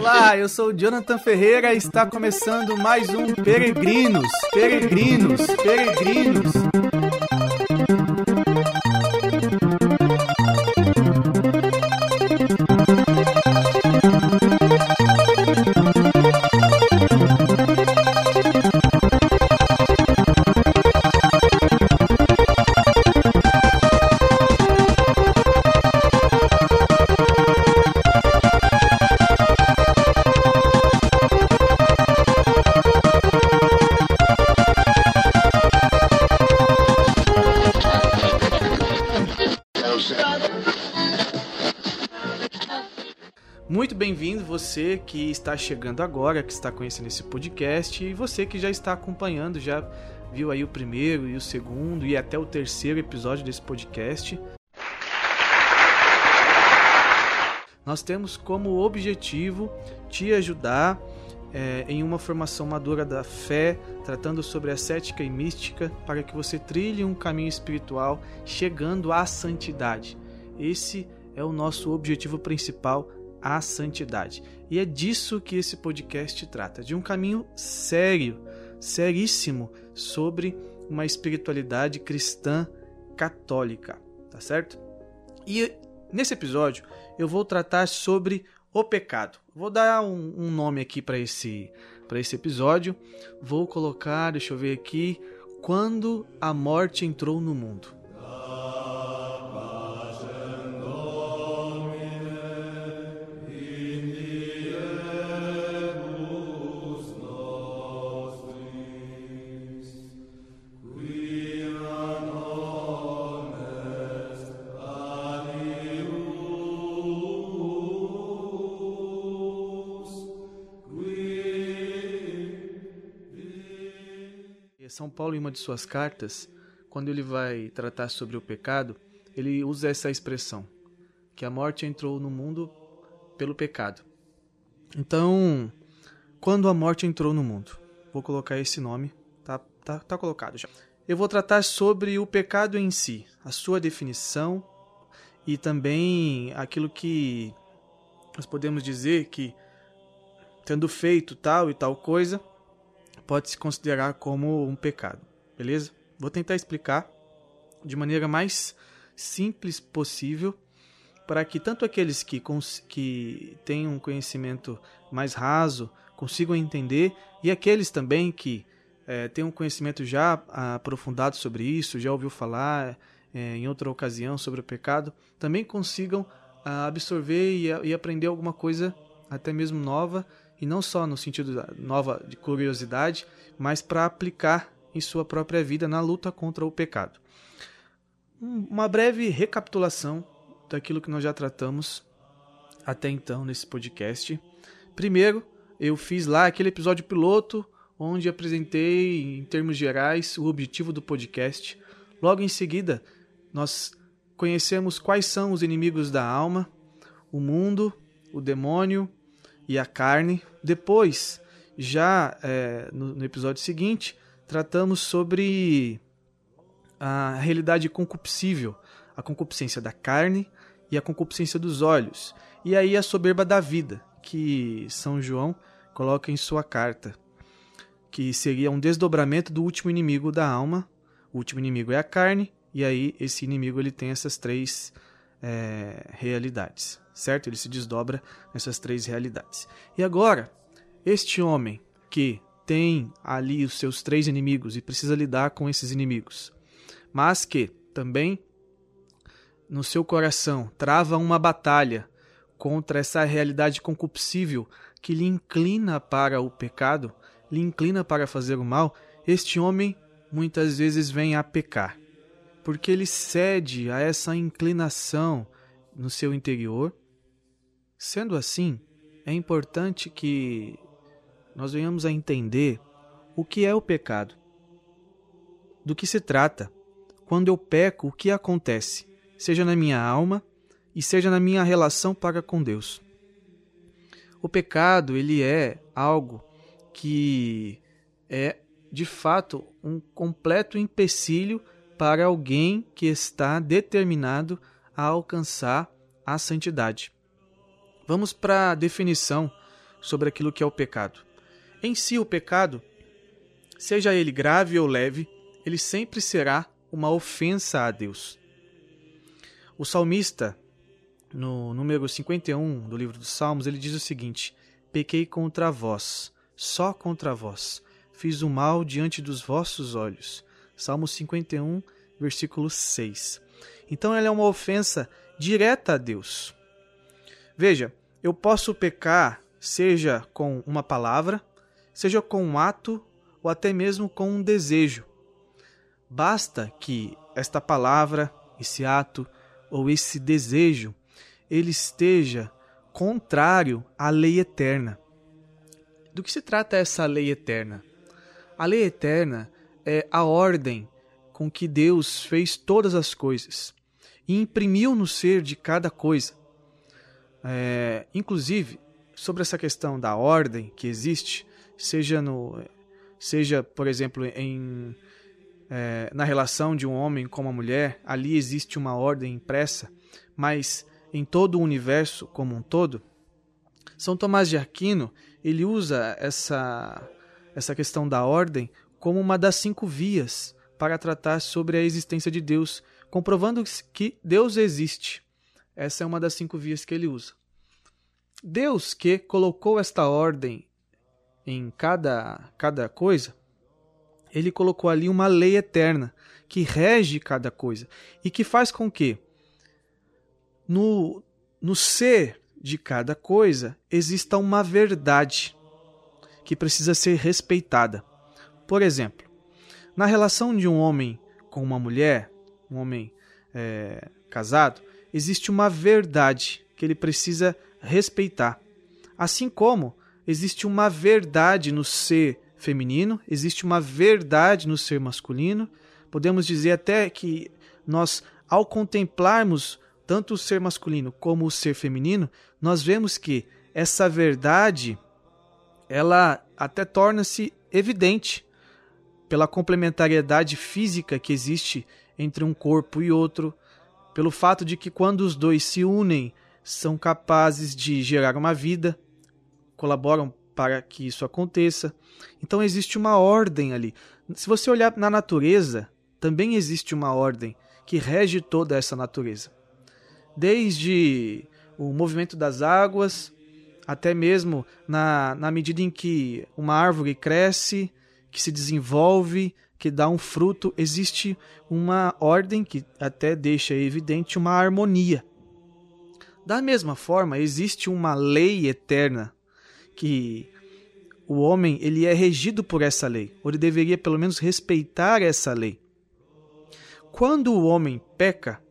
Olá, eu sou o Jonathan Ferreira e está começando mais um Peregrinos, Peregrinos, Peregrinos. Que está chegando agora, que está conhecendo esse podcast, e você que já está acompanhando, já viu aí o primeiro e o segundo e até o terceiro episódio desse podcast. Nós temos como objetivo te ajudar é, em uma formação madura da fé, tratando sobre a cética e mística, para que você trilhe um caminho espiritual chegando à santidade. Esse é o nosso objetivo principal à santidade. E é disso que esse podcast trata, de um caminho sério, seríssimo sobre uma espiritualidade cristã católica, tá certo? E nesse episódio eu vou tratar sobre o pecado. Vou dar um, um nome aqui para esse para esse episódio. Vou colocar, deixa eu ver aqui, quando a morte entrou no mundo. Paulo, em uma de suas cartas, quando ele vai tratar sobre o pecado, ele usa essa expressão, que a morte entrou no mundo pelo pecado. Então, quando a morte entrou no mundo, vou colocar esse nome, tá, tá, tá colocado já. Eu vou tratar sobre o pecado em si, a sua definição e também aquilo que nós podemos dizer que, tendo feito tal e tal coisa, pode se considerar como um pecado, beleza? Vou tentar explicar de maneira mais simples possível para que tanto aqueles que, que têm um conhecimento mais raso consigam entender e aqueles também que é, têm um conhecimento já aprofundado sobre isso, já ouviu falar é, em outra ocasião sobre o pecado, também consigam absorver e, e aprender alguma coisa até mesmo nova e não só no sentido nova de curiosidade, mas para aplicar em sua própria vida na luta contra o pecado. Uma breve recapitulação daquilo que nós já tratamos até então nesse podcast. Primeiro, eu fiz lá aquele episódio piloto onde apresentei em termos gerais o objetivo do podcast. Logo em seguida, nós conhecemos quais são os inimigos da alma, o mundo, o demônio e a carne. Depois, já é, no, no episódio seguinte, tratamos sobre a realidade concupiscível, a concupiscência da carne e a concupiscência dos olhos, e aí a soberba da vida, que São João coloca em sua carta, que seria um desdobramento do último inimigo da alma. O último inimigo é a carne, e aí esse inimigo ele tem essas três é, realidades certo? Ele se desdobra nessas três realidades. E agora, este homem que tem ali os seus três inimigos e precisa lidar com esses inimigos, mas que também no seu coração trava uma batalha contra essa realidade concupiscível que lhe inclina para o pecado, lhe inclina para fazer o mal, este homem muitas vezes vem a pecar, porque ele cede a essa inclinação no seu interior Sendo assim, é importante que nós venhamos a entender o que é o pecado, do que se trata. Quando eu peco, o que acontece, seja na minha alma e seja na minha relação para com Deus. O pecado, ele é algo que é de fato um completo empecilho para alguém que está determinado a alcançar a santidade. Vamos para a definição sobre aquilo que é o pecado. Em si, o pecado, seja ele grave ou leve, ele sempre será uma ofensa a Deus. O salmista, no número 51 do livro dos Salmos, ele diz o seguinte: Pequei contra vós, só contra vós, fiz o mal diante dos vossos olhos. Salmo 51, versículo 6. Então ela é uma ofensa direta a Deus. Veja, eu posso pecar seja com uma palavra, seja com um ato ou até mesmo com um desejo. Basta que esta palavra, esse ato ou esse desejo ele esteja contrário à lei eterna. Do que se trata essa lei eterna? A lei eterna é a ordem com que Deus fez todas as coisas e imprimiu no ser de cada coisa. É, inclusive, sobre essa questão da ordem que existe, seja no, seja por exemplo em é, na relação de um homem com uma mulher, ali existe uma ordem impressa, mas em todo o universo como um todo, São Tomás de Aquino ele usa essa essa questão da ordem como uma das cinco vias para tratar sobre a existência de Deus, comprovando que Deus existe. Essa é uma das cinco vias que ele usa. Deus que colocou esta ordem em cada, cada coisa, ele colocou ali uma lei eterna que rege cada coisa e que faz com que no, no ser de cada coisa exista uma verdade que precisa ser respeitada. Por exemplo, na relação de um homem com uma mulher, um homem é, casado, existe uma verdade que ele precisa respeitar. Assim como existe uma verdade no ser feminino, existe uma verdade no ser masculino. Podemos dizer até que nós, ao contemplarmos tanto o ser masculino como o ser feminino, nós vemos que essa verdade ela até torna-se evidente pela complementariedade física que existe entre um corpo e outro, pelo fato de que quando os dois se unem, são capazes de gerar uma vida, colaboram para que isso aconteça. Então existe uma ordem ali. Se você olhar na natureza, também existe uma ordem que rege toda essa natureza. Desde o movimento das águas, até mesmo na, na medida em que uma árvore cresce, que se desenvolve, que dá um fruto, existe uma ordem que até deixa evidente uma harmonia. Da mesma forma, existe uma lei eterna que o homem ele é regido por essa lei, ou ele deveria pelo menos respeitar essa lei. Quando o homem peca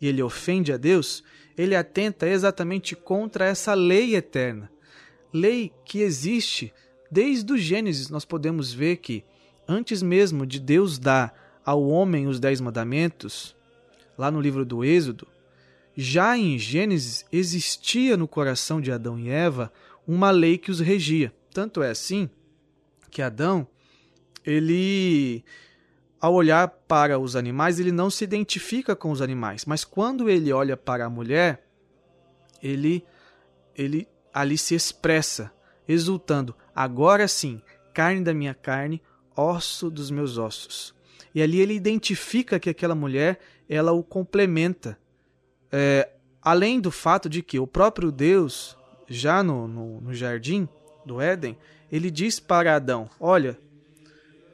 e ele ofende a Deus, ele atenta exatamente contra essa lei eterna. Lei que existe desde o Gênesis, nós podemos ver que antes mesmo de Deus dar ao homem os dez mandamentos, lá no livro do Êxodo, já em Gênesis existia no coração de Adão e Eva uma lei que os regia. Tanto é assim que Adão, ele ao olhar para os animais, ele não se identifica com os animais, mas quando ele olha para a mulher, ele ele ali se expressa, exultando: agora sim, carne da minha carne, osso dos meus ossos. E ali ele identifica que aquela mulher, ela o complementa, é, além do fato de que o próprio Deus, já no, no, no jardim do Éden, ele diz para Adão: Olha,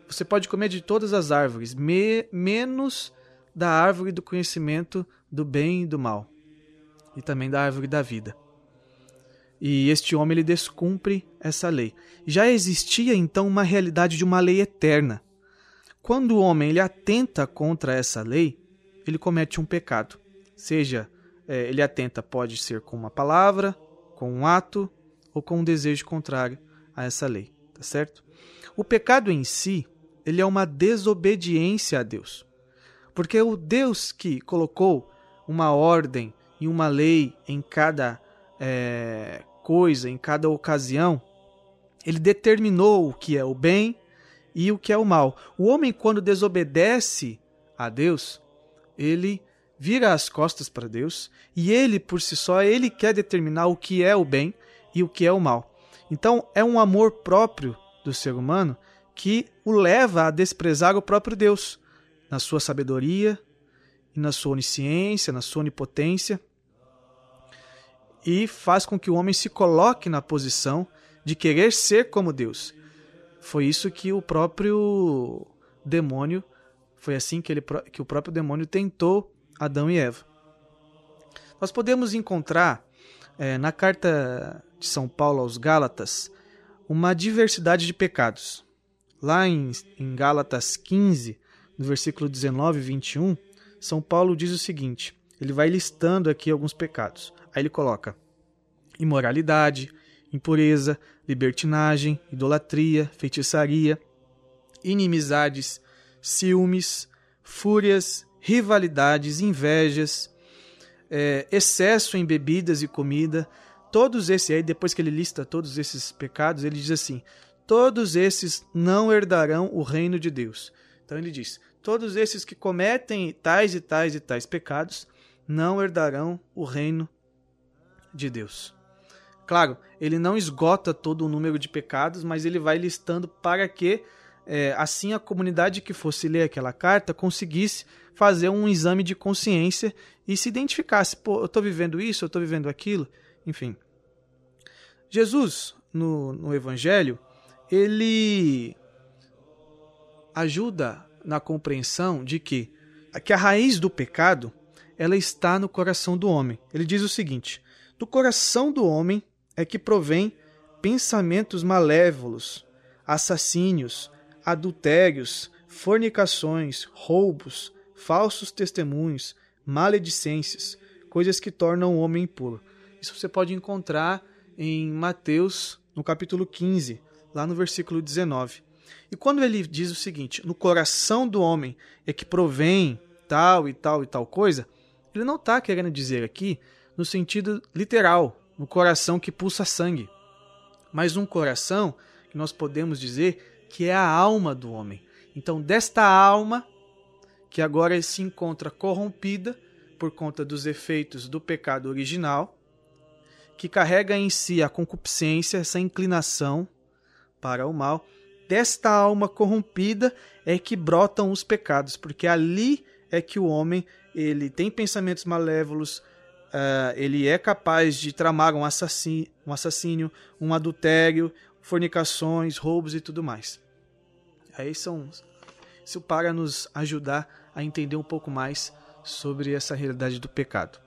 você pode comer de todas as árvores, me, menos da árvore do conhecimento do bem e do mal, e também da árvore da vida. E este homem ele descumpre essa lei. Já existia então uma realidade de uma lei eterna. Quando o homem ele atenta contra essa lei, ele comete um pecado seja é, ele atenta pode ser com uma palavra, com um ato ou com um desejo contrário a essa lei, tá certo? O pecado em si, ele é uma desobediência a Deus. Porque o Deus que colocou uma ordem e uma lei em cada é, coisa, em cada ocasião, ele determinou o que é o bem e o que é o mal. O homem, quando desobedece a Deus, ele vira as costas para Deus e ele por si só ele quer determinar o que é o bem e o que é o mal. Então é um amor próprio do ser humano que o leva a desprezar o próprio Deus na sua sabedoria na sua onisciência, na sua onipotência e faz com que o homem se coloque na posição de querer ser como Deus. Foi isso que o próprio demônio, foi assim que, ele, que o próprio demônio tentou Adão e Eva. Nós podemos encontrar é, na carta de São Paulo aos Gálatas uma diversidade de pecados. Lá em, em Gálatas 15, no versículo 19 e 21, São Paulo diz o seguinte: ele vai listando aqui alguns pecados. Aí ele coloca imoralidade, impureza, libertinagem, idolatria, feitiçaria, inimizades, ciúmes, fúrias, rivalidades, invejas, é, excesso em bebidas e comida, todos esses, aí depois que ele lista todos esses pecados, ele diz assim: todos esses não herdarão o reino de Deus. Então ele diz: todos esses que cometem tais e tais e tais pecados não herdarão o reino de Deus. Claro, ele não esgota todo o número de pecados, mas ele vai listando para que é, assim a comunidade que fosse ler aquela carta conseguisse fazer um exame de consciência e se identificasse, pô, eu estou vivendo isso, eu estou vivendo aquilo, enfim. Jesus, no, no Evangelho, ele ajuda na compreensão de que, que a raiz do pecado ela está no coração do homem. Ele diz o seguinte: do coração do homem é que provém pensamentos malévolos, assassínios, adultérios, fornicações, roubos, falsos testemunhos, maledicências, coisas que tornam o homem impuro. Isso você pode encontrar em Mateus, no capítulo 15, lá no versículo 19. E quando ele diz o seguinte: no coração do homem é que provém tal e tal e tal coisa, ele não está querendo dizer aqui no sentido literal, no coração que pulsa sangue, mas um coração que nós podemos dizer que é a alma do homem. Então, desta alma que agora se encontra corrompida por conta dos efeitos do pecado original, que carrega em si a concupiscência, essa inclinação para o mal. Desta alma corrompida é que brotam os pecados, porque ali é que o homem ele tem pensamentos malévolos, uh, ele é capaz de tramar um assassínio, um assassínio, um adultério, fornicações, roubos e tudo mais. Aí são isso para nos ajudar a entender um pouco mais sobre essa realidade do pecado.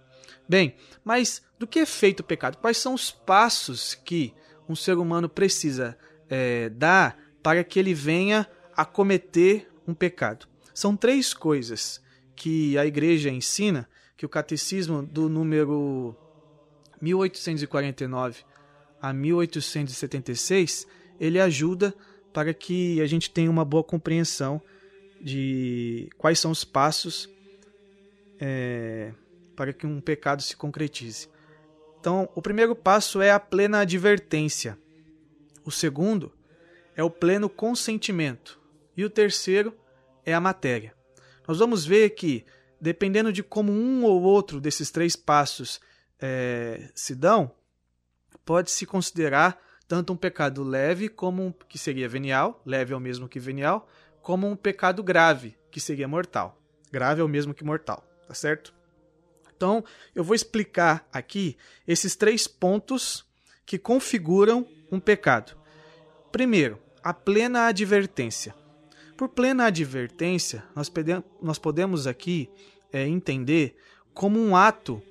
Bem, mas do que é feito o pecado? Quais são os passos que um ser humano precisa é, dar para que ele venha a cometer um pecado? São três coisas que a igreja ensina, que o catecismo do número 1849 a 1876, ele ajuda para que a gente tenha uma boa compreensão de quais são os passos é, para que um pecado se concretize. Então, o primeiro passo é a plena advertência. O segundo é o pleno consentimento. E o terceiro é a matéria. Nós vamos ver que, dependendo de como um ou outro desses três passos é, se dão, pode-se considerar tanto um pecado leve como um, que seria venial, leve é o mesmo que venial, como um pecado grave, que seria mortal. Grave é o mesmo que mortal, tá certo? Então, eu vou explicar aqui esses três pontos que configuram um pecado. Primeiro, a plena advertência. Por plena advertência, nós, podemos aqui é, entender como um ato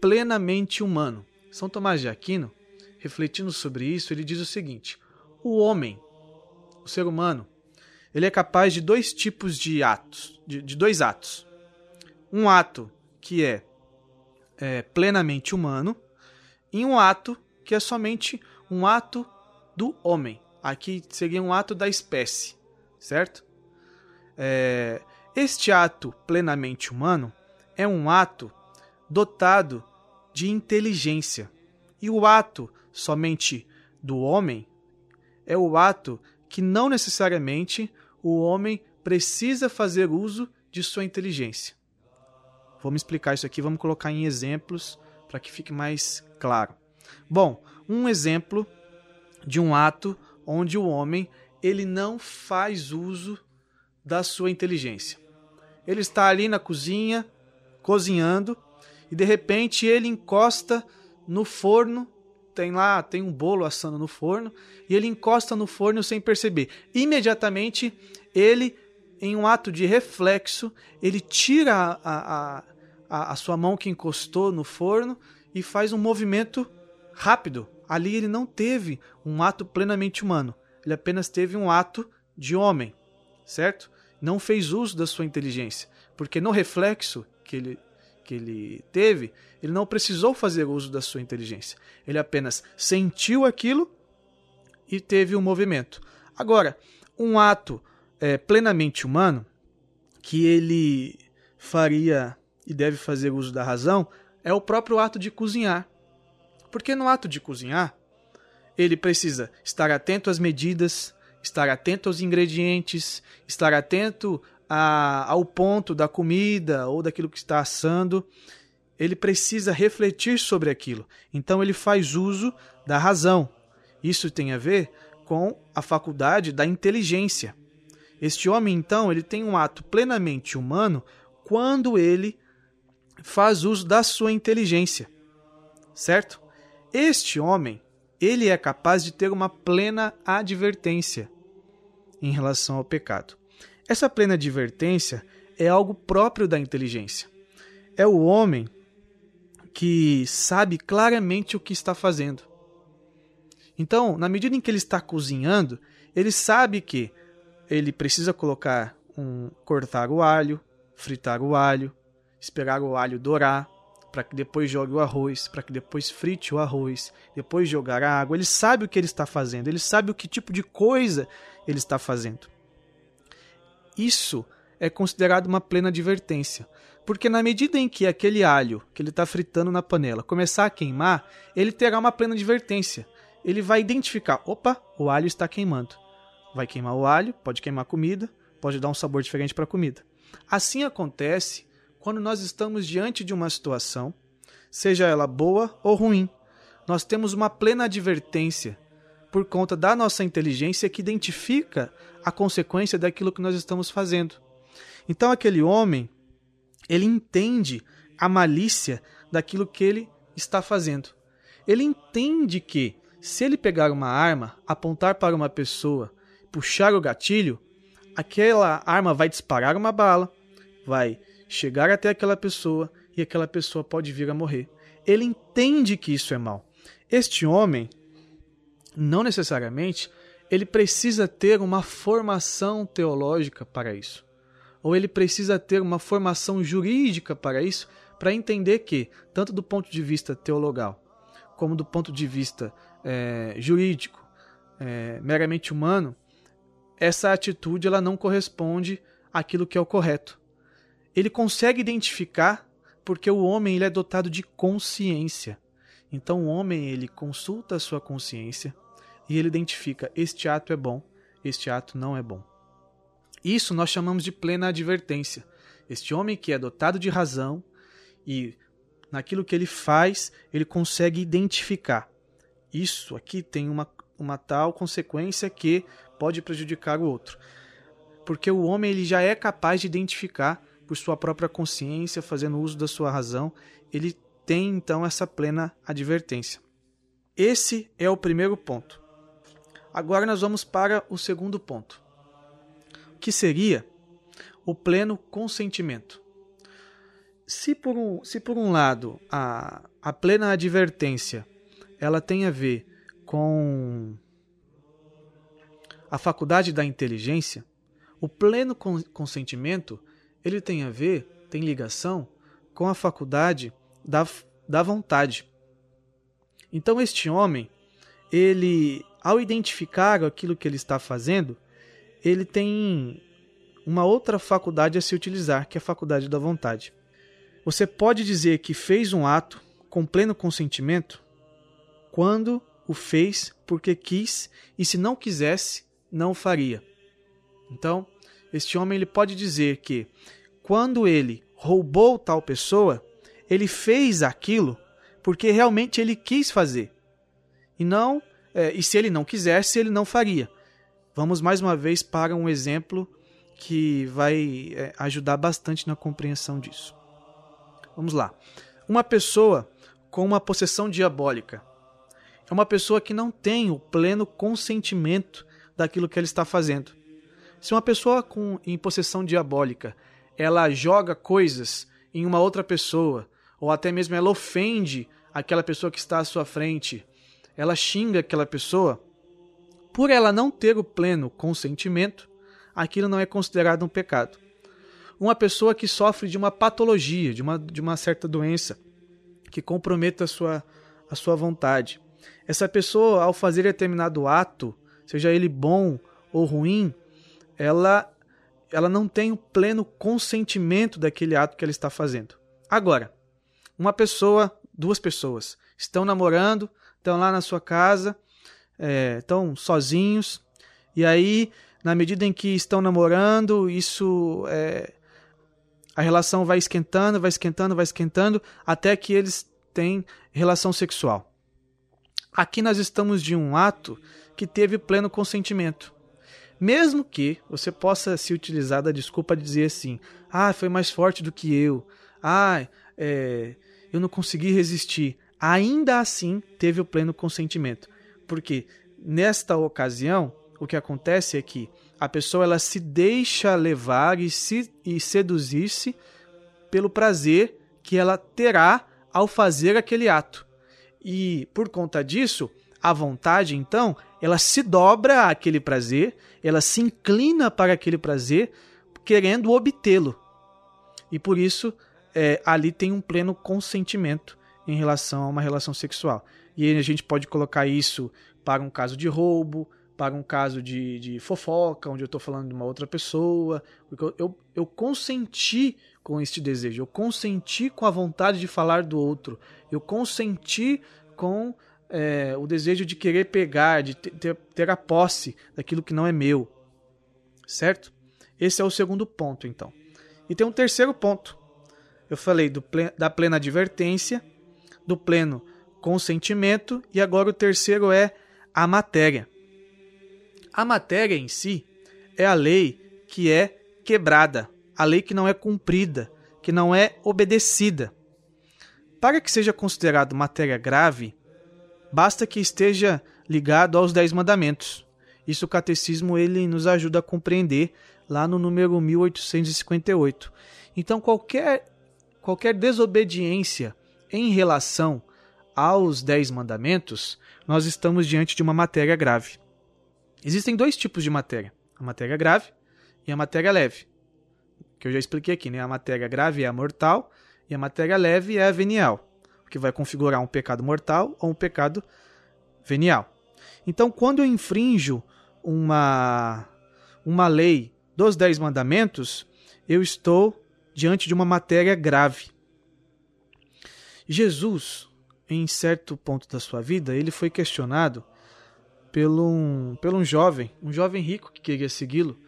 plenamente humano. São Tomás de Aquino, refletindo sobre isso, ele diz o seguinte: o homem, o ser humano, ele é capaz de dois tipos de atos, de, de dois atos. Um ato que é, é plenamente humano e um ato que é somente um ato do homem. Aqui seria um ato da espécie, certo? É, este ato plenamente humano é um ato dotado de inteligência. E o ato somente do homem é o ato que não necessariamente o homem precisa fazer uso de sua inteligência. Vamos explicar isso aqui, vamos colocar em exemplos para que fique mais claro. Bom, um exemplo de um ato onde o homem ele não faz uso da sua inteligência. Ele está ali na cozinha, cozinhando, e de repente ele encosta no forno, tem lá, tem um bolo assando no forno, e ele encosta no forno sem perceber. Imediatamente ele, em um ato de reflexo, ele tira a, a, a, a sua mão que encostou no forno e faz um movimento rápido. Ali ele não teve um ato plenamente humano, ele apenas teve um ato de homem, certo? Não fez uso da sua inteligência, porque no reflexo que ele, que ele teve, ele não precisou fazer uso da sua inteligência. Ele apenas sentiu aquilo e teve um movimento. Agora, um ato é, plenamente humano, que ele faria e deve fazer uso da razão é o próprio ato de cozinhar. Porque no ato de cozinhar, ele precisa estar atento às medidas, estar atento aos ingredientes, estar atento a, ao ponto da comida ou daquilo que está assando. Ele precisa refletir sobre aquilo. Então ele faz uso da razão. Isso tem a ver com a faculdade da inteligência. Este homem, então, ele tem um ato plenamente humano quando ele faz uso da sua inteligência, certo? Este homem, ele é capaz de ter uma plena advertência em relação ao pecado. Essa plena advertência é algo próprio da inteligência. É o homem que sabe claramente o que está fazendo. Então, na medida em que ele está cozinhando, ele sabe que ele precisa colocar um cortar o alho, fritar o alho, esperar o alho dourar, para que depois jogue o arroz, para que depois frite o arroz, depois jogar a água. Ele sabe o que ele está fazendo, ele sabe o que tipo de coisa ele está fazendo. Isso é considerado uma plena advertência, porque na medida em que aquele alho que ele está fritando na panela começar a queimar, ele terá uma plena advertência. Ele vai identificar: opa, o alho está queimando. Vai queimar o alho, pode queimar a comida, pode dar um sabor diferente para a comida. Assim acontece quando nós estamos diante de uma situação, seja ela boa ou ruim. Nós temos uma plena advertência por conta da nossa inteligência que identifica a consequência daquilo que nós estamos fazendo. Então aquele homem, ele entende a malícia daquilo que ele está fazendo. Ele entende que se ele pegar uma arma, apontar para uma pessoa, puxar o gatilho, aquela arma vai disparar uma bala, vai chegar até aquela pessoa e aquela pessoa pode vir a morrer. Ele entende que isso é mal. Este homem, não necessariamente, ele precisa ter uma formação teológica para isso. Ou ele precisa ter uma formação jurídica para isso, para entender que, tanto do ponto de vista teologal, como do ponto de vista é, jurídico, é, meramente humano, essa atitude ela não corresponde àquilo que é o correto ele consegue identificar porque o homem ele é dotado de consciência. Então o homem ele consulta a sua consciência e ele identifica este ato é bom, este ato não é bom. Isso nós chamamos de plena advertência. Este homem que é dotado de razão e naquilo que ele faz, ele consegue identificar. Isso aqui tem uma, uma tal consequência que pode prejudicar o outro. Porque o homem ele já é capaz de identificar por sua própria consciência, fazendo uso da sua razão, ele tem então essa plena advertência. Esse é o primeiro ponto. Agora nós vamos para o segundo ponto, que seria o pleno consentimento. Se por um, se por um lado a, a plena advertência ela tem a ver com a faculdade da inteligência, o pleno consentimento ele tem a ver, tem ligação com a faculdade da, da vontade. Então este homem, ele ao identificar aquilo que ele está fazendo, ele tem uma outra faculdade a se utilizar, que é a faculdade da vontade. Você pode dizer que fez um ato com pleno consentimento quando o fez porque quis e se não quisesse, não faria. Então, este homem ele pode dizer que quando ele roubou tal pessoa, ele fez aquilo porque realmente ele quis fazer. E não, é, e se ele não quisesse, ele não faria. Vamos mais uma vez para um exemplo que vai é, ajudar bastante na compreensão disso. Vamos lá. Uma pessoa com uma possessão diabólica é uma pessoa que não tem o pleno consentimento daquilo que ela está fazendo. Se uma pessoa com em possessão diabólica, ela joga coisas em uma outra pessoa, ou até mesmo ela ofende aquela pessoa que está à sua frente, ela xinga aquela pessoa, por ela não ter o pleno consentimento, aquilo não é considerado um pecado. Uma pessoa que sofre de uma patologia, de uma, de uma certa doença, que comprometa a sua, a sua vontade. Essa pessoa, ao fazer determinado ato, seja ele bom ou ruim, ela, ela não tem o pleno consentimento daquele ato que ela está fazendo. Agora, uma pessoa, duas pessoas, estão namorando, estão lá na sua casa, é, estão sozinhos, e aí, na medida em que estão namorando, isso é, a relação vai esquentando, vai esquentando, vai esquentando, até que eles têm relação sexual. Aqui nós estamos de um ato que teve pleno consentimento. Mesmo que você possa se utilizar da desculpa de dizer assim: ah, foi mais forte do que eu, ah, é, eu não consegui resistir. Ainda assim teve o pleno consentimento. Porque nesta ocasião, o que acontece é que a pessoa ela se deixa levar e, se, e seduzir-se pelo prazer que ela terá ao fazer aquele ato. E por conta disso, a vontade, então, ela se dobra àquele prazer, ela se inclina para aquele prazer, querendo obtê-lo. E por isso, é, ali tem um pleno consentimento em relação a uma relação sexual. E a gente pode colocar isso para um caso de roubo, para um caso de, de fofoca, onde eu estou falando de uma outra pessoa, porque eu, eu, eu consenti com este desejo, eu consenti com a vontade de falar do outro, eu consenti com é, o desejo de querer pegar, de ter, ter a posse daquilo que não é meu, certo? Esse é o segundo ponto, então. E tem um terceiro ponto. Eu falei do, da plena advertência, do pleno consentimento, e agora o terceiro é a matéria. A matéria em si é a lei que é quebrada, a lei que não é cumprida, que não é obedecida. Para que seja considerado matéria grave, basta que esteja ligado aos Dez Mandamentos. Isso o catecismo ele nos ajuda a compreender lá no número 1858. Então qualquer qualquer desobediência em relação aos Dez Mandamentos, nós estamos diante de uma matéria grave. Existem dois tipos de matéria: a matéria grave e a matéria leve que eu já expliquei aqui, né? A matéria grave é a mortal e a matéria leve é a venial, que vai configurar um pecado mortal ou um pecado venial. Então, quando eu infrinjo uma, uma lei dos Dez Mandamentos, eu estou diante de uma matéria grave. Jesus, em certo ponto da sua vida, ele foi questionado pelo um, pelo um jovem, um jovem rico que queria segui-lo,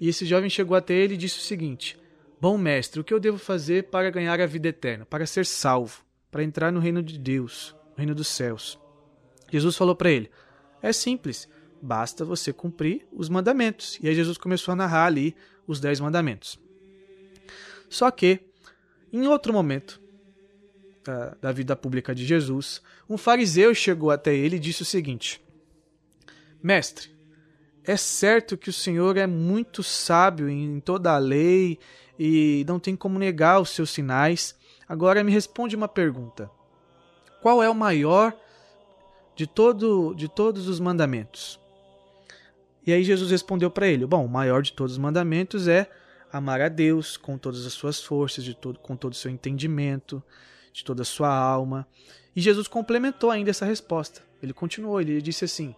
e esse jovem chegou até ele e disse o seguinte: Bom mestre, o que eu devo fazer para ganhar a vida eterna, para ser salvo, para entrar no reino de Deus, no reino dos céus? Jesus falou para ele: É simples, basta você cumprir os mandamentos. E aí Jesus começou a narrar ali os dez mandamentos. Só que, em outro momento da, da vida pública de Jesus, um fariseu chegou até ele e disse o seguinte: Mestre, é certo que o Senhor é muito sábio em toda a lei e não tem como negar os seus sinais. Agora me responde uma pergunta: Qual é o maior de todo de todos os mandamentos? E aí Jesus respondeu para ele: Bom, o maior de todos os mandamentos é amar a Deus com todas as suas forças, de todo, com todo o seu entendimento, de toda a sua alma. E Jesus complementou ainda essa resposta. Ele continuou, ele disse assim: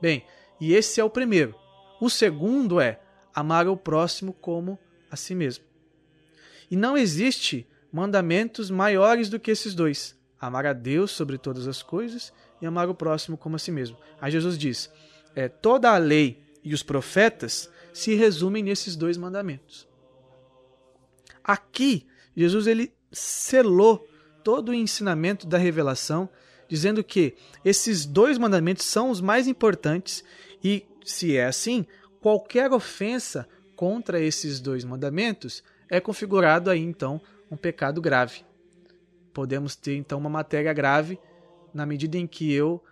Bem, e esse é o primeiro. O segundo é amar o próximo como a si mesmo. E não existe mandamentos maiores do que esses dois: amar a Deus sobre todas as coisas e amar o próximo como a si mesmo. Aí Jesus diz: é, toda a lei e os profetas se resumem nesses dois mandamentos. Aqui Jesus ele selou todo o ensinamento da revelação, dizendo que esses dois mandamentos são os mais importantes e, se é assim, qualquer ofensa contra esses dois mandamentos é configurado aí então um pecado grave. Podemos ter então uma matéria grave na medida em que eu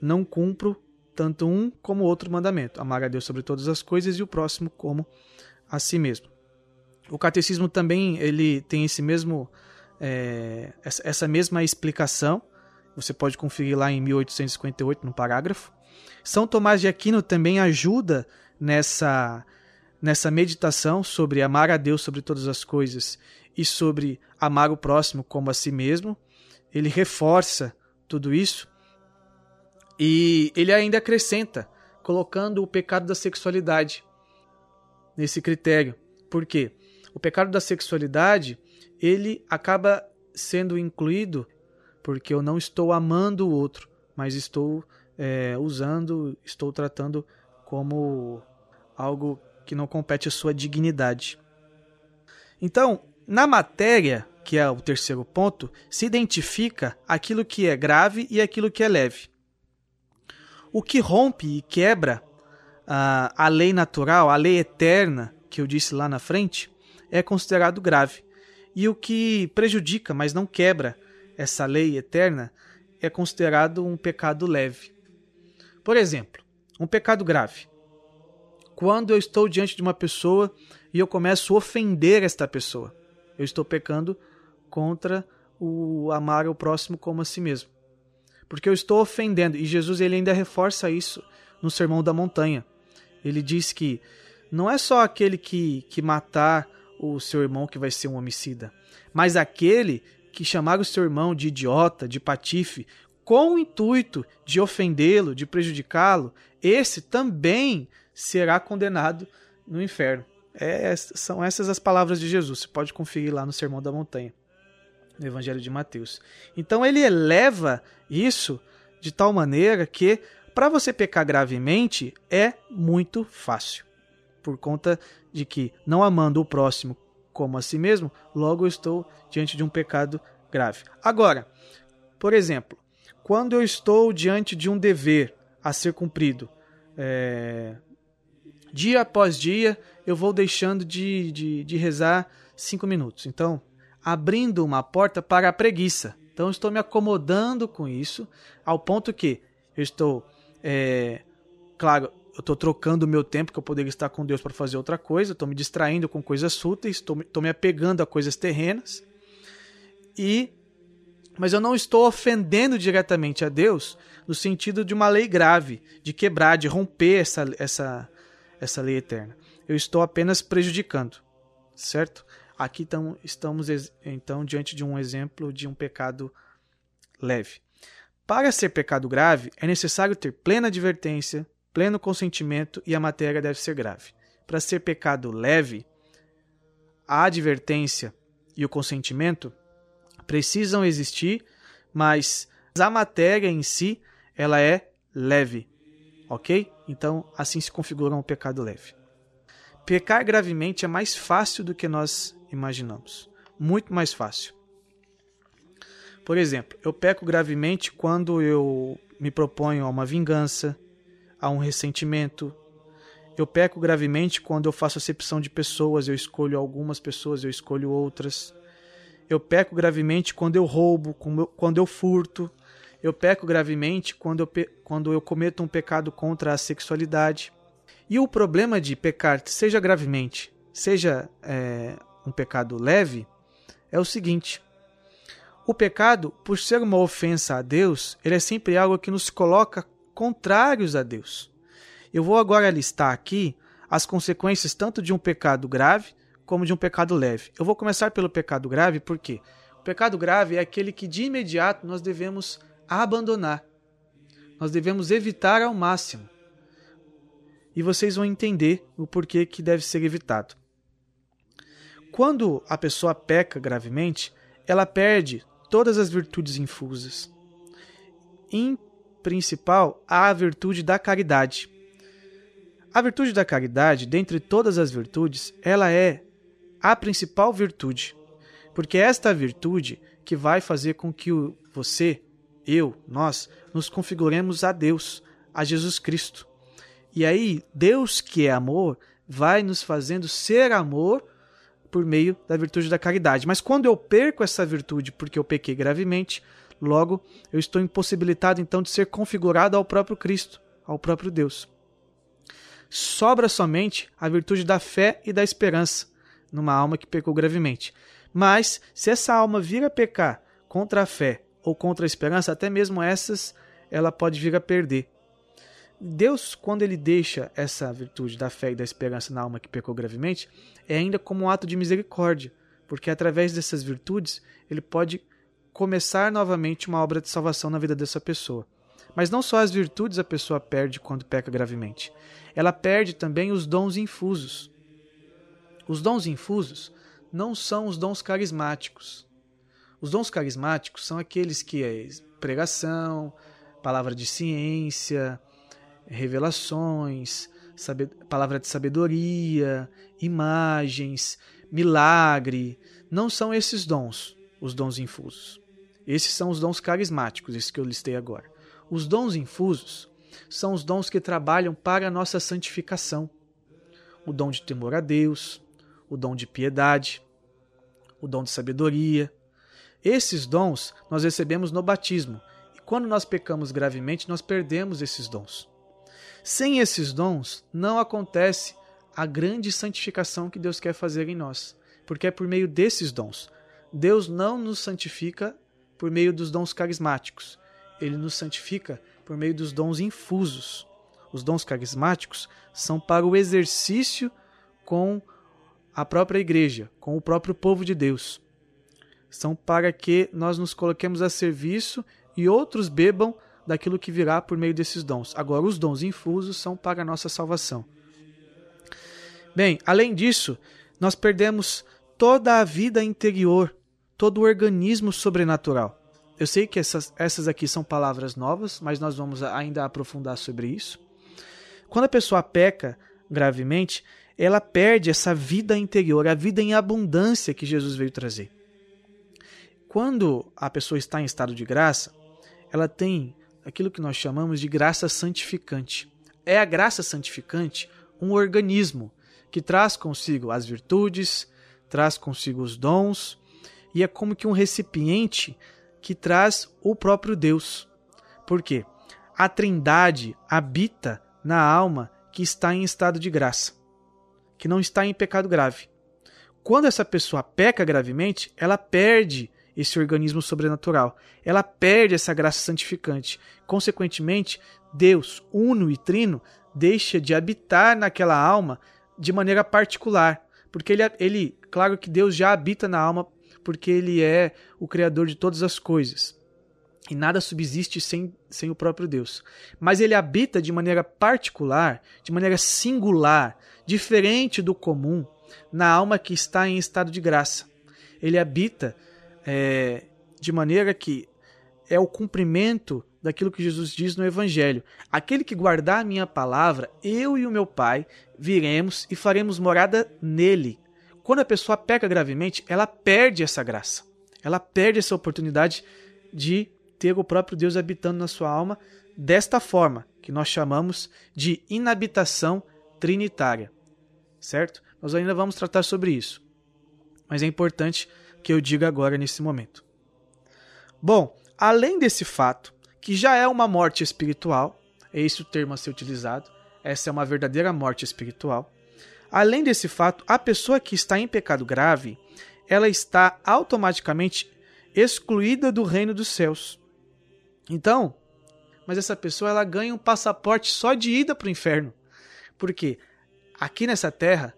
não cumpro tanto um como outro mandamento, amar a Deus sobre todas as coisas e o próximo como a si mesmo. O catecismo também ele tem esse mesmo é, essa mesma explicação. Você pode conferir lá em 1858 no parágrafo. São Tomás de Aquino também ajuda nessa nessa meditação sobre amar a Deus sobre todas as coisas e sobre amar o próximo como a si mesmo. Ele reforça tudo isso e ele ainda acrescenta, colocando o pecado da sexualidade nesse critério. Por quê? O pecado da sexualidade ele acaba sendo incluído porque eu não estou amando o outro, mas estou é, usando, estou tratando como algo que não compete à sua dignidade. Então, na matéria, que é o terceiro ponto, se identifica aquilo que é grave e aquilo que é leve. O que rompe e quebra uh, a lei natural, a lei eterna, que eu disse lá na frente, é considerado grave. E o que prejudica, mas não quebra essa lei eterna, é considerado um pecado leve. Por exemplo, um pecado grave. Quando eu estou diante de uma pessoa e eu começo a ofender esta pessoa, eu estou pecando contra o amar o próximo como a si mesmo. Porque eu estou ofendendo, e Jesus ele ainda reforça isso no Sermão da Montanha. Ele diz que não é só aquele que, que matar o seu irmão que vai ser um homicida, mas aquele que chamar o seu irmão de idiota, de patife, com o intuito de ofendê-lo, de prejudicá-lo, esse também será condenado no inferno. É, são essas as palavras de Jesus. Você pode conferir lá no Sermão da Montanha, no Evangelho de Mateus. Então ele eleva isso de tal maneira que para você pecar gravemente é muito fácil por conta de que, não amando o próximo como a si mesmo, logo eu estou diante de um pecado grave. Agora, por exemplo, quando eu estou diante de um dever a ser cumprido, é, dia após dia eu vou deixando de, de, de rezar cinco minutos. Então, abrindo uma porta para a preguiça. Então, estou me acomodando com isso, ao ponto que eu estou, é, claro, eu estou trocando o meu tempo que eu poderia estar com Deus para fazer outra coisa, estou me distraindo com coisas fúteis, estou me apegando a coisas terrenas, e mas eu não estou ofendendo diretamente a Deus no sentido de uma lei grave, de quebrar, de romper essa, essa, essa lei eterna. Eu estou apenas prejudicando, certo? Aqui tam, estamos então diante de um exemplo de um pecado leve. Para ser pecado grave, é necessário ter plena advertência, pleno consentimento e a matéria deve ser grave. Para ser pecado leve, a advertência e o consentimento precisam existir, mas a matéria em si ela é leve, ok? Então assim se configura um pecado leve. Pecar gravemente é mais fácil do que nós imaginamos, muito mais fácil. Por exemplo, eu peco gravemente quando eu me proponho a uma vingança, a um ressentimento. Eu peco gravemente quando eu faço acepção de pessoas, eu escolho algumas pessoas, eu escolho outras. Eu peco gravemente quando eu roubo, quando eu furto. Eu peco gravemente quando eu, quando eu cometo um pecado contra a sexualidade. E o problema de pecar, seja gravemente, seja é, um pecado leve, é o seguinte: o pecado, por ser uma ofensa a Deus, ele é sempre algo que nos coloca contrários a Deus. Eu vou agora listar aqui as consequências tanto de um pecado grave como de um pecado leve. Eu vou começar pelo pecado grave porque o pecado grave é aquele que de imediato nós devemos abandonar. Nós devemos evitar ao máximo. E vocês vão entender o porquê que deve ser evitado. Quando a pessoa peca gravemente, ela perde todas as virtudes infusas. Em principal a virtude da caridade. A virtude da caridade, dentre todas as virtudes, ela é a principal virtude. Porque é esta virtude que vai fazer com que você, eu, nós, nos configuremos a Deus, a Jesus Cristo. E aí, Deus que é amor, vai nos fazendo ser amor por meio da virtude da caridade. Mas quando eu perco essa virtude porque eu pequei gravemente, logo eu estou impossibilitado então de ser configurado ao próprio Cristo, ao próprio Deus. Sobra somente a virtude da fé e da esperança numa alma que pecou gravemente. Mas se essa alma vir a pecar contra a fé ou contra a esperança, até mesmo essas ela pode vir a perder. Deus, quando ele deixa essa virtude da fé e da esperança na alma que pecou gravemente, é ainda como um ato de misericórdia, porque através dessas virtudes ele pode começar novamente uma obra de salvação na vida dessa pessoa. Mas não só as virtudes a pessoa perde quando peca gravemente, ela perde também os dons infusos. Os dons infusos não são os dons carismáticos. Os dons carismáticos são aqueles que é pregação, palavra de ciência, revelações, palavra de sabedoria, imagens, milagre. Não são esses dons, os dons infusos. Esses são os dons carismáticos, esses que eu listei agora. Os dons infusos são os dons que trabalham para a nossa santificação. O dom de temor a Deus, o dom de piedade, o dom de sabedoria. Esses dons nós recebemos no batismo, e quando nós pecamos gravemente, nós perdemos esses dons. Sem esses dons, não acontece a grande santificação que Deus quer fazer em nós, porque é por meio desses dons. Deus não nos santifica por meio dos dons carismáticos, ele nos santifica por meio dos dons infusos. Os dons carismáticos são para o exercício com a própria igreja, com o próprio povo de Deus. São para que nós nos coloquemos a serviço e outros bebam daquilo que virá por meio desses dons. Agora, os dons infusos são para a nossa salvação. Bem, além disso, nós perdemos toda a vida interior, todo o organismo sobrenatural. Eu sei que essas, essas aqui são palavras novas, mas nós vamos ainda aprofundar sobre isso. Quando a pessoa peca gravemente, ela perde essa vida interior, a vida em abundância que Jesus veio trazer. Quando a pessoa está em estado de graça, ela tem aquilo que nós chamamos de graça santificante. É a graça santificante um organismo que traz consigo as virtudes, traz consigo os dons, e é como que um recipiente que traz o próprio Deus. Por quê? A Trindade habita na alma que está em estado de graça, que não está em pecado grave. Quando essa pessoa peca gravemente, ela perde esse organismo sobrenatural. Ela perde essa graça santificante. Consequentemente, Deus, uno e trino, deixa de habitar naquela alma de maneira particular. Porque ele, ele, claro que Deus já habita na alma, porque ele é o criador de todas as coisas. E nada subsiste sem, sem o próprio Deus. Mas ele habita de maneira particular, de maneira singular, diferente do comum, na alma que está em estado de graça. Ele habita é, de maneira que é o cumprimento daquilo que Jesus diz no Evangelho. Aquele que guardar a minha palavra, eu e o meu Pai viremos e faremos morada nele. Quando a pessoa peca gravemente, ela perde essa graça. Ela perde essa oportunidade de ter o próprio Deus habitando na sua alma desta forma, que nós chamamos de inabitação trinitária. Certo? Nós ainda vamos tratar sobre isso. Mas é importante que eu diga agora nesse momento. Bom, além desse fato, que já é uma morte espiritual, é esse o termo a ser utilizado, essa é uma verdadeira morte espiritual. Além desse fato, a pessoa que está em pecado grave, ela está automaticamente excluída do reino dos céus. Então, mas essa pessoa ela ganha um passaporte só de ida para o inferno. Porque aqui nessa terra,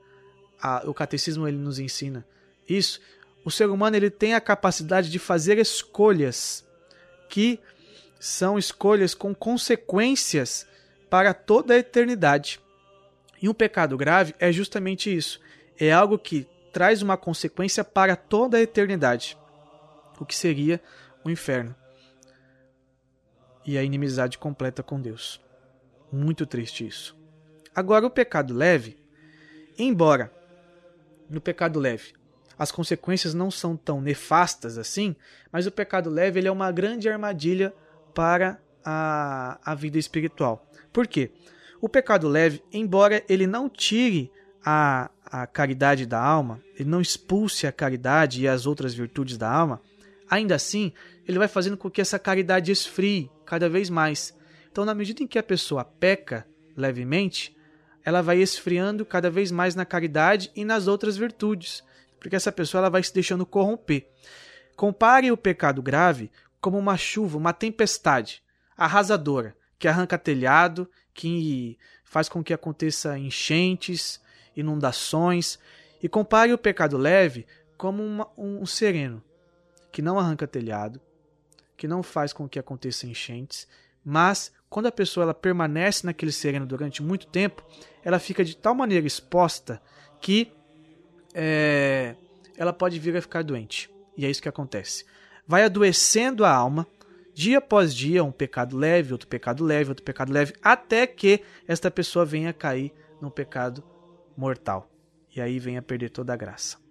a, o catecismo ele nos ensina isso, o ser humano ele tem a capacidade de fazer escolhas que são escolhas com consequências para toda a eternidade. E um pecado grave é justamente isso. É algo que traz uma consequência para toda a eternidade. O que seria o inferno. E a inimizade completa com Deus. Muito triste isso. Agora, o pecado leve, embora no pecado leve as consequências não são tão nefastas assim, mas o pecado leve ele é uma grande armadilha para a, a vida espiritual. Por quê? O pecado leve, embora ele não tire a, a caridade da alma, ele não expulse a caridade e as outras virtudes da alma, ainda assim, ele vai fazendo com que essa caridade esfrie cada vez mais. Então, na medida em que a pessoa peca levemente, ela vai esfriando cada vez mais na caridade e nas outras virtudes, porque essa pessoa ela vai se deixando corromper. Compare o pecado grave como uma chuva, uma tempestade arrasadora, que arranca telhado, que faz com que aconteça enchentes, inundações, e compare o pecado leve como uma, um sereno, que não arranca telhado, que não faz com que aconteça enchentes, mas quando a pessoa ela permanece naquele sereno durante muito tempo, ela fica de tal maneira exposta que é, ela pode vir a ficar doente. E é isso que acontece. Vai adoecendo a alma, dia após dia, um pecado leve, outro pecado leve, outro pecado leve, até que esta pessoa venha a cair num pecado mortal. E aí venha a perder toda a graça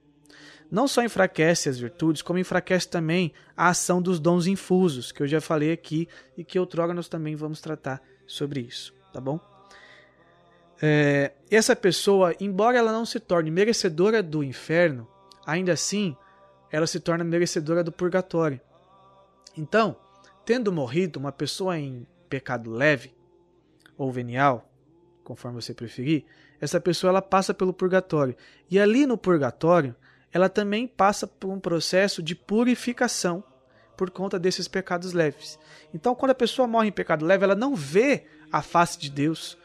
não só enfraquece as virtudes, como enfraquece também a ação dos dons infusos, que eu já falei aqui e que outrora nós também vamos tratar sobre isso, tá bom? É, essa pessoa, embora ela não se torne merecedora do inferno, ainda assim ela se torna merecedora do purgatório. Então, tendo morrido uma pessoa em pecado leve ou venial, conforme você preferir, essa pessoa ela passa pelo purgatório. E ali no purgatório, ela também passa por um processo de purificação por conta desses pecados leves. Então, quando a pessoa morre em pecado leve, ela não vê a face de Deus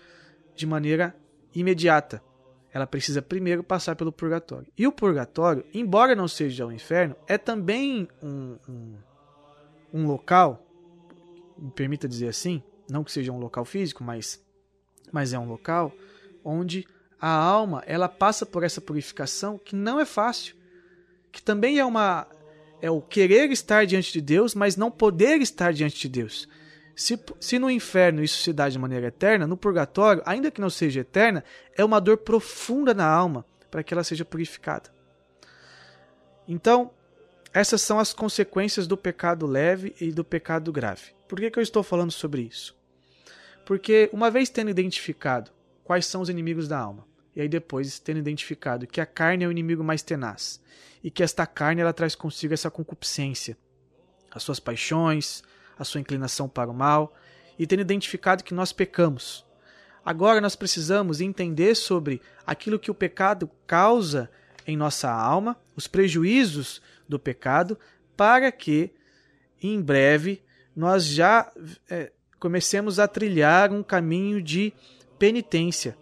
de maneira imediata. Ela precisa primeiro passar pelo purgatório. E o purgatório, embora não seja o inferno, é também um, um, um local, me permita dizer assim, não que seja um local físico, mas, mas é um local onde a alma ela passa por essa purificação que não é fácil que também é uma é o querer estar diante de Deus, mas não poder estar diante de Deus. Se, se no inferno isso se dá de maneira eterna, no purgatório, ainda que não seja eterna, é uma dor profunda na alma para que ela seja purificada. Então, essas são as consequências do pecado leve e do pecado grave. Por que, que eu estou falando sobre isso? Porque, uma vez tendo identificado quais são os inimigos da alma, e aí depois tendo identificado que a carne é o inimigo mais tenaz, e que esta carne ela traz consigo essa concupiscência, as suas paixões, a sua inclinação para o mal, e tendo identificado que nós pecamos. Agora nós precisamos entender sobre aquilo que o pecado causa em nossa alma, os prejuízos do pecado, para que em breve nós já é, comecemos a trilhar um caminho de penitência.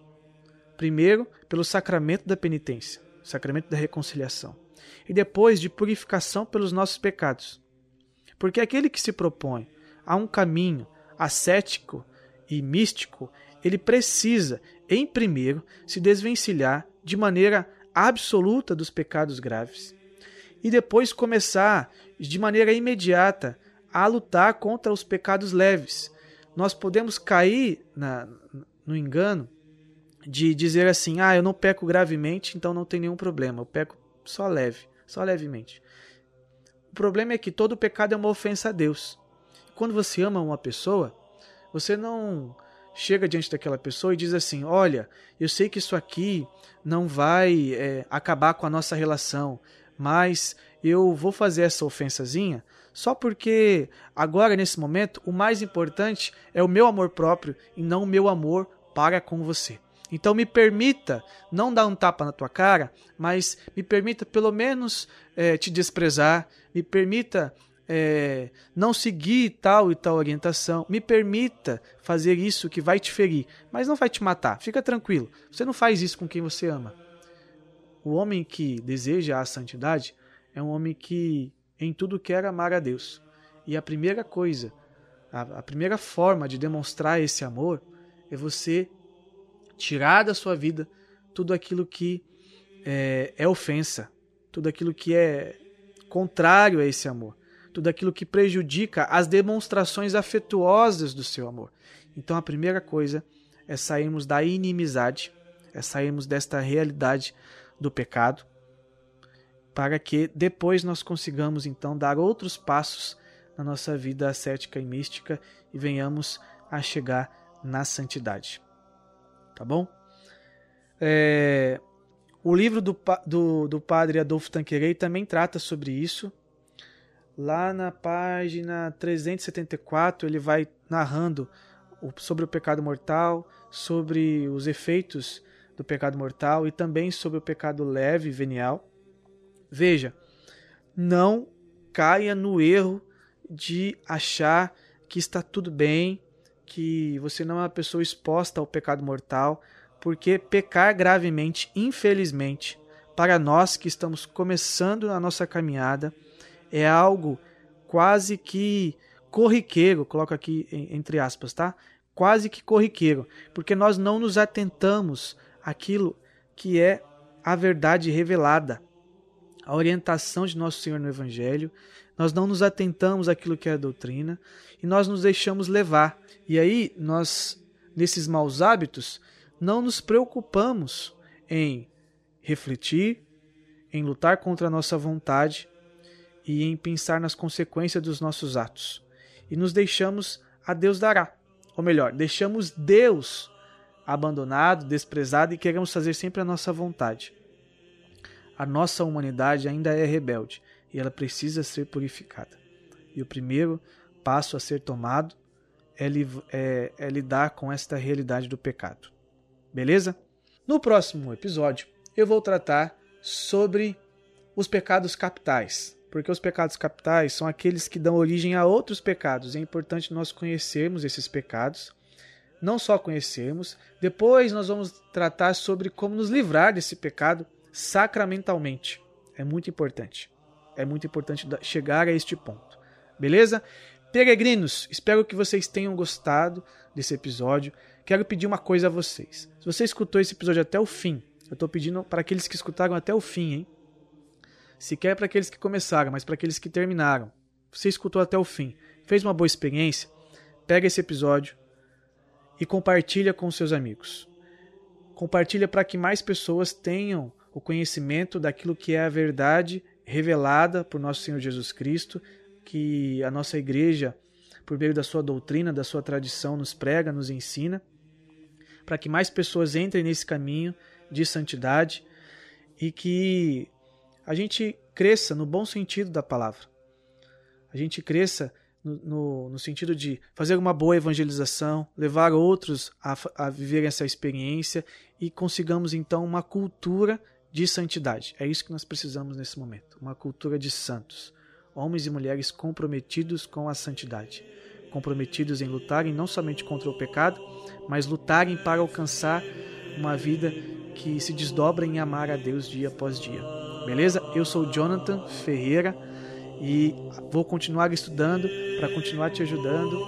Primeiro, pelo sacramento da penitência, sacramento da reconciliação e depois de purificação pelos nossos pecados. Porque aquele que se propõe a um caminho ascético e místico, ele precisa, em primeiro, se desvencilhar de maneira absoluta dos pecados graves e depois começar de maneira imediata a lutar contra os pecados leves. Nós podemos cair na, no engano de dizer assim: ah, eu não peco gravemente, então não tem nenhum problema, eu peco só leve só levemente. O problema é que todo pecado é uma ofensa a Deus. Quando você ama uma pessoa, você não chega diante daquela pessoa e diz assim: Olha, eu sei que isso aqui não vai é, acabar com a nossa relação, mas eu vou fazer essa ofensazinha só porque agora, nesse momento, o mais importante é o meu amor próprio e não o meu amor para com você. Então me permita não dar um tapa na tua cara, mas me permita pelo menos é, te desprezar, me permita é, não seguir tal e tal orientação, me permita fazer isso que vai te ferir, mas não vai te matar. Fica tranquilo, você não faz isso com quem você ama. O homem que deseja a santidade é um homem que em tudo quer amar a Deus. E a primeira coisa, a, a primeira forma de demonstrar esse amor é você tirar da sua vida tudo aquilo que é, é ofensa, tudo aquilo que é contrário a esse amor, tudo aquilo que prejudica as demonstrações afetuosas do seu amor. Então a primeira coisa é sairmos da inimizade, é sairmos desta realidade do pecado, para que depois nós consigamos então dar outros passos na nossa vida ascética e mística e venhamos a chegar na santidade. Tá bom? É, o livro do, do, do padre Adolfo Tanquerei também trata sobre isso. Lá na página 374, ele vai narrando sobre o pecado mortal, sobre os efeitos do pecado mortal e também sobre o pecado leve e venial. Veja, não caia no erro de achar que está tudo bem, que você não é uma pessoa exposta ao pecado mortal, porque pecar gravemente, infelizmente, para nós que estamos começando a nossa caminhada, é algo quase que corriqueiro, coloco aqui entre aspas, tá? Quase que corriqueiro, porque nós não nos atentamos àquilo que é a verdade revelada, a orientação de nosso Senhor no Evangelho, nós não nos atentamos àquilo que é a doutrina e nós nos deixamos levar. E aí nós, nesses maus hábitos, não nos preocupamos em refletir, em lutar contra a nossa vontade e em pensar nas consequências dos nossos atos. E nos deixamos a Deus dará. Ou melhor, deixamos Deus abandonado, desprezado e queremos fazer sempre a nossa vontade. A nossa humanidade ainda é rebelde e ela precisa ser purificada. E o primeiro passo a ser tomado é, é, é lidar com esta realidade do pecado. Beleza? No próximo episódio, eu vou tratar sobre os pecados capitais, porque os pecados capitais são aqueles que dão origem a outros pecados. É importante nós conhecermos esses pecados, não só conhecermos, depois nós vamos tratar sobre como nos livrar desse pecado sacramentalmente. É muito importante. É muito importante chegar a este ponto. Beleza? Peregrinos, espero que vocês tenham gostado desse episódio. Quero pedir uma coisa a vocês. Se você escutou esse episódio até o fim, eu estou pedindo para aqueles que escutaram até o fim, hein? Se quer para aqueles que começaram, mas para aqueles que terminaram. Você escutou até o fim, fez uma boa experiência, pega esse episódio e compartilha com seus amigos. Compartilha para que mais pessoas tenham o conhecimento daquilo que é a verdade revelada por nosso Senhor Jesus Cristo, que a nossa igreja, por meio da sua doutrina, da sua tradição, nos prega, nos ensina, para que mais pessoas entrem nesse caminho de santidade e que a gente cresça no bom sentido da palavra. A gente cresça no, no, no sentido de fazer uma boa evangelização, levar outros a, a viver essa experiência e consigamos então uma cultura de santidade. É isso que nós precisamos nesse momento. Uma cultura de santos. Homens e mulheres comprometidos com a santidade. Comprometidos em lutarem não somente contra o pecado, mas lutarem para alcançar uma vida que se desdobra em amar a Deus dia após dia. Beleza? Eu sou Jonathan Ferreira e vou continuar estudando para continuar te ajudando.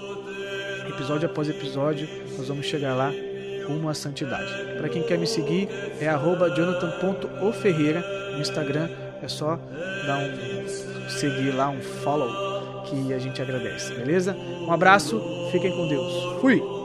Episódio após episódio, nós vamos chegar lá rumo à santidade. Para quem quer me seguir, é jonathan.oferreira no Instagram. É só dar um seguir lá, um follow, que a gente agradece, beleza? Um abraço, fiquem com Deus. Fui!